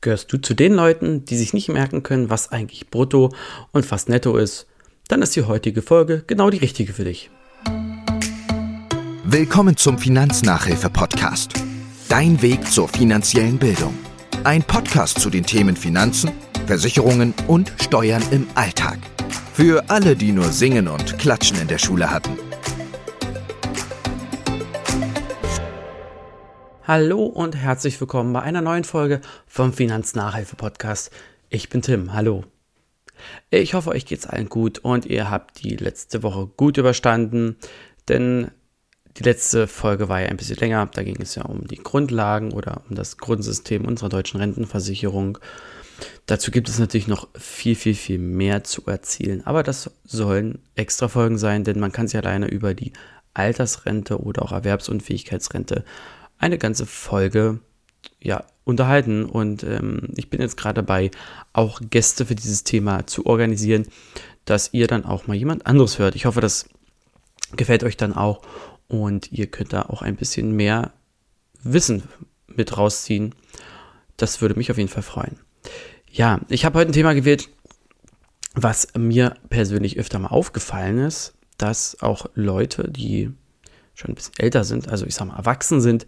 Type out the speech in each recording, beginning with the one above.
Gehörst du zu den Leuten, die sich nicht merken können, was eigentlich brutto und was netto ist? Dann ist die heutige Folge genau die richtige für dich. Willkommen zum Finanznachhilfe-Podcast. Dein Weg zur finanziellen Bildung. Ein Podcast zu den Themen Finanzen, Versicherungen und Steuern im Alltag. Für alle, die nur Singen und Klatschen in der Schule hatten. Hallo und herzlich willkommen bei einer neuen Folge vom Finanznachhilfe-Podcast. Ich bin Tim, hallo. Ich hoffe, euch geht's allen gut und ihr habt die letzte Woche gut überstanden, denn die letzte Folge war ja ein bisschen länger. Da ging es ja um die Grundlagen oder um das Grundsystem unserer deutschen Rentenversicherung. Dazu gibt es natürlich noch viel, viel, viel mehr zu erzielen, aber das sollen extra Folgen sein, denn man kann sich alleine über die Altersrente oder auch Erwerbsunfähigkeitsrente eine ganze Folge ja, unterhalten. Und ähm, ich bin jetzt gerade dabei, auch Gäste für dieses Thema zu organisieren, dass ihr dann auch mal jemand anderes hört. Ich hoffe, das gefällt euch dann auch und ihr könnt da auch ein bisschen mehr Wissen mit rausziehen. Das würde mich auf jeden Fall freuen. Ja, ich habe heute ein Thema gewählt, was mir persönlich öfter mal aufgefallen ist, dass auch Leute, die schon ein bisschen älter sind, also ich sage mal erwachsen sind,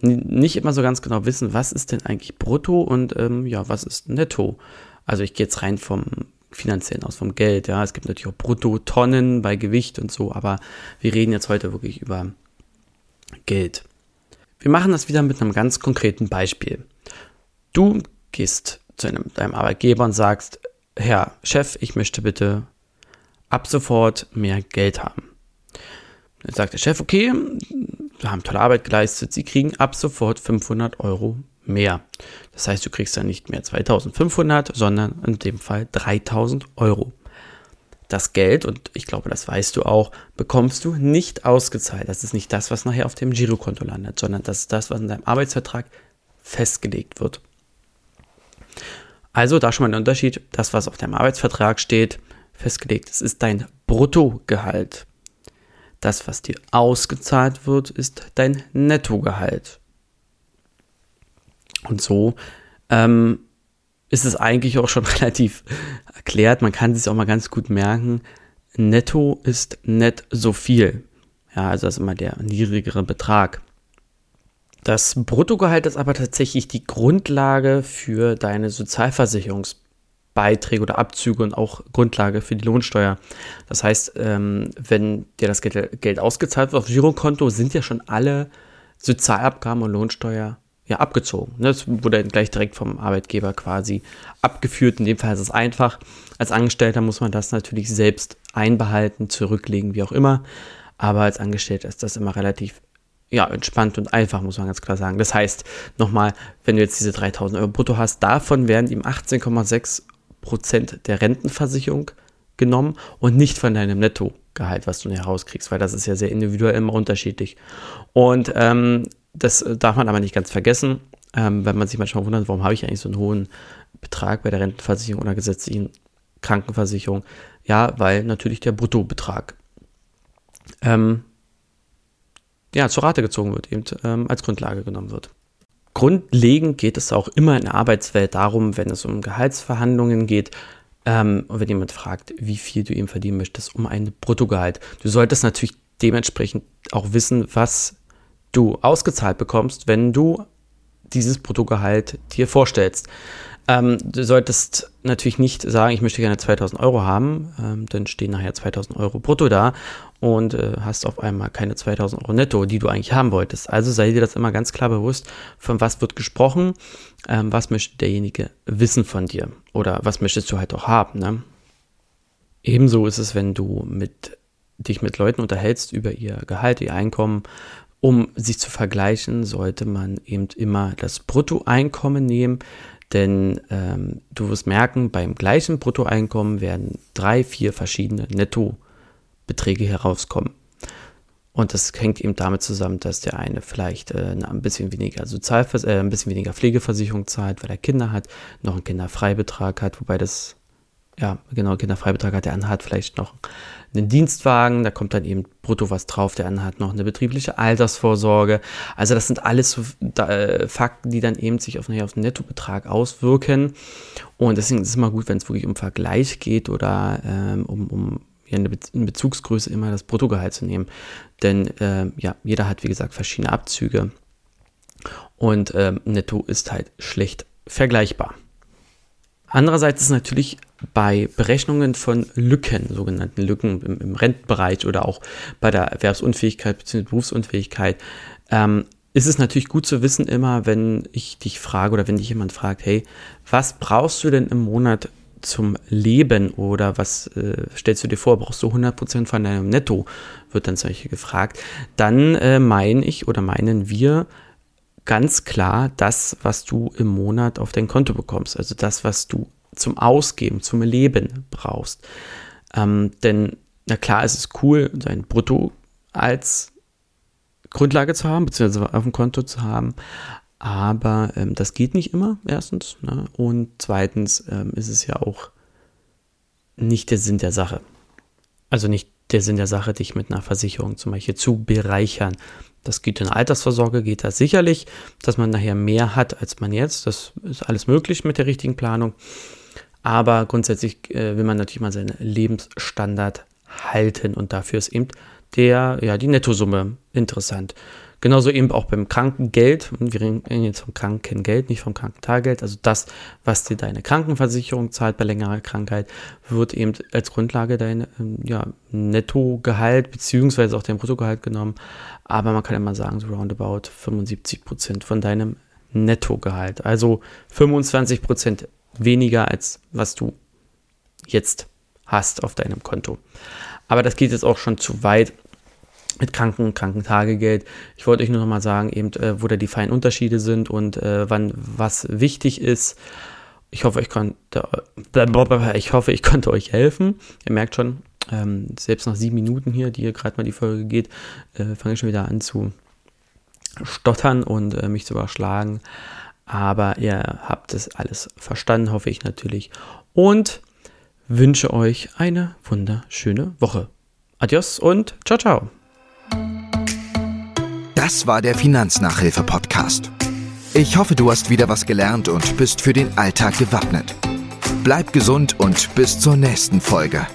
nicht immer so ganz genau wissen, was ist denn eigentlich brutto und ähm, ja, was ist netto. Also ich gehe jetzt rein vom finanziellen aus, vom Geld, ja. Es gibt natürlich auch Bruttotonnen bei Gewicht und so, aber wir reden jetzt heute wirklich über Geld. Wir machen das wieder mit einem ganz konkreten Beispiel. Du gehst zu einem, deinem Arbeitgeber und sagst, Herr Chef, ich möchte bitte ab sofort mehr Geld haben. Dann sagt der Chef, okay, haben tolle Arbeit geleistet, Sie kriegen ab sofort 500 Euro mehr. Das heißt, du kriegst dann nicht mehr 2500, sondern in dem Fall 3000 Euro. Das Geld, und ich glaube, das weißt du auch, bekommst du nicht ausgezahlt. Das ist nicht das, was nachher auf dem Girokonto landet, sondern das ist das, was in deinem Arbeitsvertrag festgelegt wird. Also da schon mal ein Unterschied. Das, was auf deinem Arbeitsvertrag steht, festgelegt, das ist dein Bruttogehalt. Das, was dir ausgezahlt wird, ist dein Nettogehalt. Und so ähm, ist es eigentlich auch schon relativ erklärt. Man kann sich auch mal ganz gut merken. Netto ist net so viel. Ja, also das ist immer der niedrigere Betrag. Das Bruttogehalt ist aber tatsächlich die Grundlage für deine Sozialversicherungs Beiträge oder Abzüge und auch Grundlage für die Lohnsteuer. Das heißt, ähm, wenn dir das Geld, ausgezahlt wird auf Girokonto, sind ja schon alle Sozialabgaben und Lohnsteuer ja abgezogen. Ne? Das wurde gleich direkt vom Arbeitgeber quasi abgeführt. In dem Fall ist es einfach. Als Angestellter muss man das natürlich selbst einbehalten, zurücklegen, wie auch immer. Aber als Angestellter ist das immer relativ ja, entspannt und einfach, muss man ganz klar sagen. Das heißt, nochmal, wenn du jetzt diese 3000 Euro brutto hast, davon werden ihm 18,6 Prozent der Rentenversicherung genommen und nicht von deinem Nettogehalt, was du herauskriegst, weil das ist ja sehr individuell immer unterschiedlich. Und ähm, das darf man aber nicht ganz vergessen, ähm, wenn man sich manchmal wundert, warum habe ich eigentlich so einen hohen Betrag bei der Rentenversicherung oder gesetzlichen Krankenversicherung? Ja, weil natürlich der Bruttobetrag ähm, ja, zur Rate gezogen wird, eben ähm, als Grundlage genommen wird. Grundlegend geht es auch immer in der Arbeitswelt darum, wenn es um Gehaltsverhandlungen geht, ähm, und wenn jemand fragt, wie viel du ihm verdienen möchtest, um ein Bruttogehalt. Du solltest natürlich dementsprechend auch wissen, was du ausgezahlt bekommst, wenn du dieses Bruttogehalt dir vorstellst. Ähm, du solltest natürlich nicht sagen, ich möchte gerne 2000 Euro haben, ähm, dann stehen nachher 2000 Euro brutto da und äh, hast auf einmal keine 2000 Euro netto, die du eigentlich haben wolltest. Also sei dir das immer ganz klar bewusst, von was wird gesprochen, ähm, was möchte derjenige wissen von dir oder was möchtest du halt auch haben. Ne? Ebenso ist es, wenn du mit, dich mit Leuten unterhältst über ihr Gehalt, ihr Einkommen. Um sich zu vergleichen, sollte man eben immer das Bruttoeinkommen nehmen, denn ähm, du wirst merken, beim gleichen Bruttoeinkommen werden drei, vier verschiedene Nettobeträge herauskommen. Und das hängt eben damit zusammen, dass der eine vielleicht äh, ein bisschen weniger Sozialvers äh, ein bisschen weniger Pflegeversicherung zahlt, weil er Kinder hat, noch einen Kinderfreibetrag hat, wobei das ja, genau, Kinderfreibetrag hat, der andere hat vielleicht noch einen Dienstwagen, da kommt dann eben brutto was drauf, der andere hat noch eine betriebliche Altersvorsorge. Also das sind alles so äh, Fakten, die dann eben sich auf, auf den Nettobetrag auswirken. Und deswegen ist es immer gut, wenn es wirklich um Vergleich geht oder ähm, um, um ja, eine, Be eine Bezugsgröße immer das Bruttogehalt zu nehmen. Denn äh, ja, jeder hat, wie gesagt, verschiedene Abzüge. Und ähm, Netto ist halt schlecht vergleichbar. Andererseits ist natürlich bei Berechnungen von Lücken, sogenannten Lücken im, im Rentenbereich oder auch bei der Erwerbsunfähigkeit bzw. Berufsunfähigkeit, ähm, ist es natürlich gut zu wissen immer, wenn ich dich frage oder wenn dich jemand fragt, hey, was brauchst du denn im Monat zum Leben oder was äh, stellst du dir vor, brauchst du 100% von deinem Netto, wird dann solche gefragt, dann äh, meine ich oder meinen wir ganz klar das, was du im Monat auf dein Konto bekommst, also das, was du zum Ausgeben, zum Leben brauchst. Ähm, denn, na klar, es ist cool, sein Brutto als Grundlage zu haben, beziehungsweise auf dem Konto zu haben. Aber ähm, das geht nicht immer, erstens. Ne? Und zweitens ähm, ist es ja auch nicht der Sinn der Sache. Also nicht der Sinn der Sache, dich mit einer Versicherung zum Beispiel zu bereichern. Das geht in der Altersvorsorge, geht das sicherlich, dass man nachher mehr hat, als man jetzt. Das ist alles möglich mit der richtigen Planung. Aber grundsätzlich äh, will man natürlich mal seinen Lebensstandard halten und dafür ist eben der, ja, die Nettosumme interessant. Genauso eben auch beim Krankengeld. Wir reden jetzt vom Krankengeld, nicht vom Krankentagegeld. Also das, was dir deine Krankenversicherung zahlt bei längerer Krankheit, wird eben als Grundlage dein ähm, ja, Nettogehalt beziehungsweise auch dein Bruttogehalt genommen. Aber man kann immer sagen, so roundabout 75 Prozent von deinem Nettogehalt. Also 25 Prozent weniger als was du jetzt hast auf deinem Konto. Aber das geht jetzt auch schon zu weit mit Kranken, Krankentagegeld. Ich wollte euch nur noch mal sagen, eben, äh, wo da die feinen Unterschiede sind und äh, wann was wichtig ist. Ich hoffe, ich konnte, ich hoffe, ich konnte euch helfen. Ihr merkt schon, ähm, selbst nach sieben Minuten hier, die hier gerade mal die Folge geht, äh, fange ich schon wieder an zu stottern und äh, mich zu überschlagen. Aber ihr habt es alles verstanden, hoffe ich natürlich. Und wünsche euch eine wunderschöne Woche. Adios und ciao, ciao. Das war der Finanznachhilfe-Podcast. Ich hoffe, du hast wieder was gelernt und bist für den Alltag gewappnet. Bleib gesund und bis zur nächsten Folge.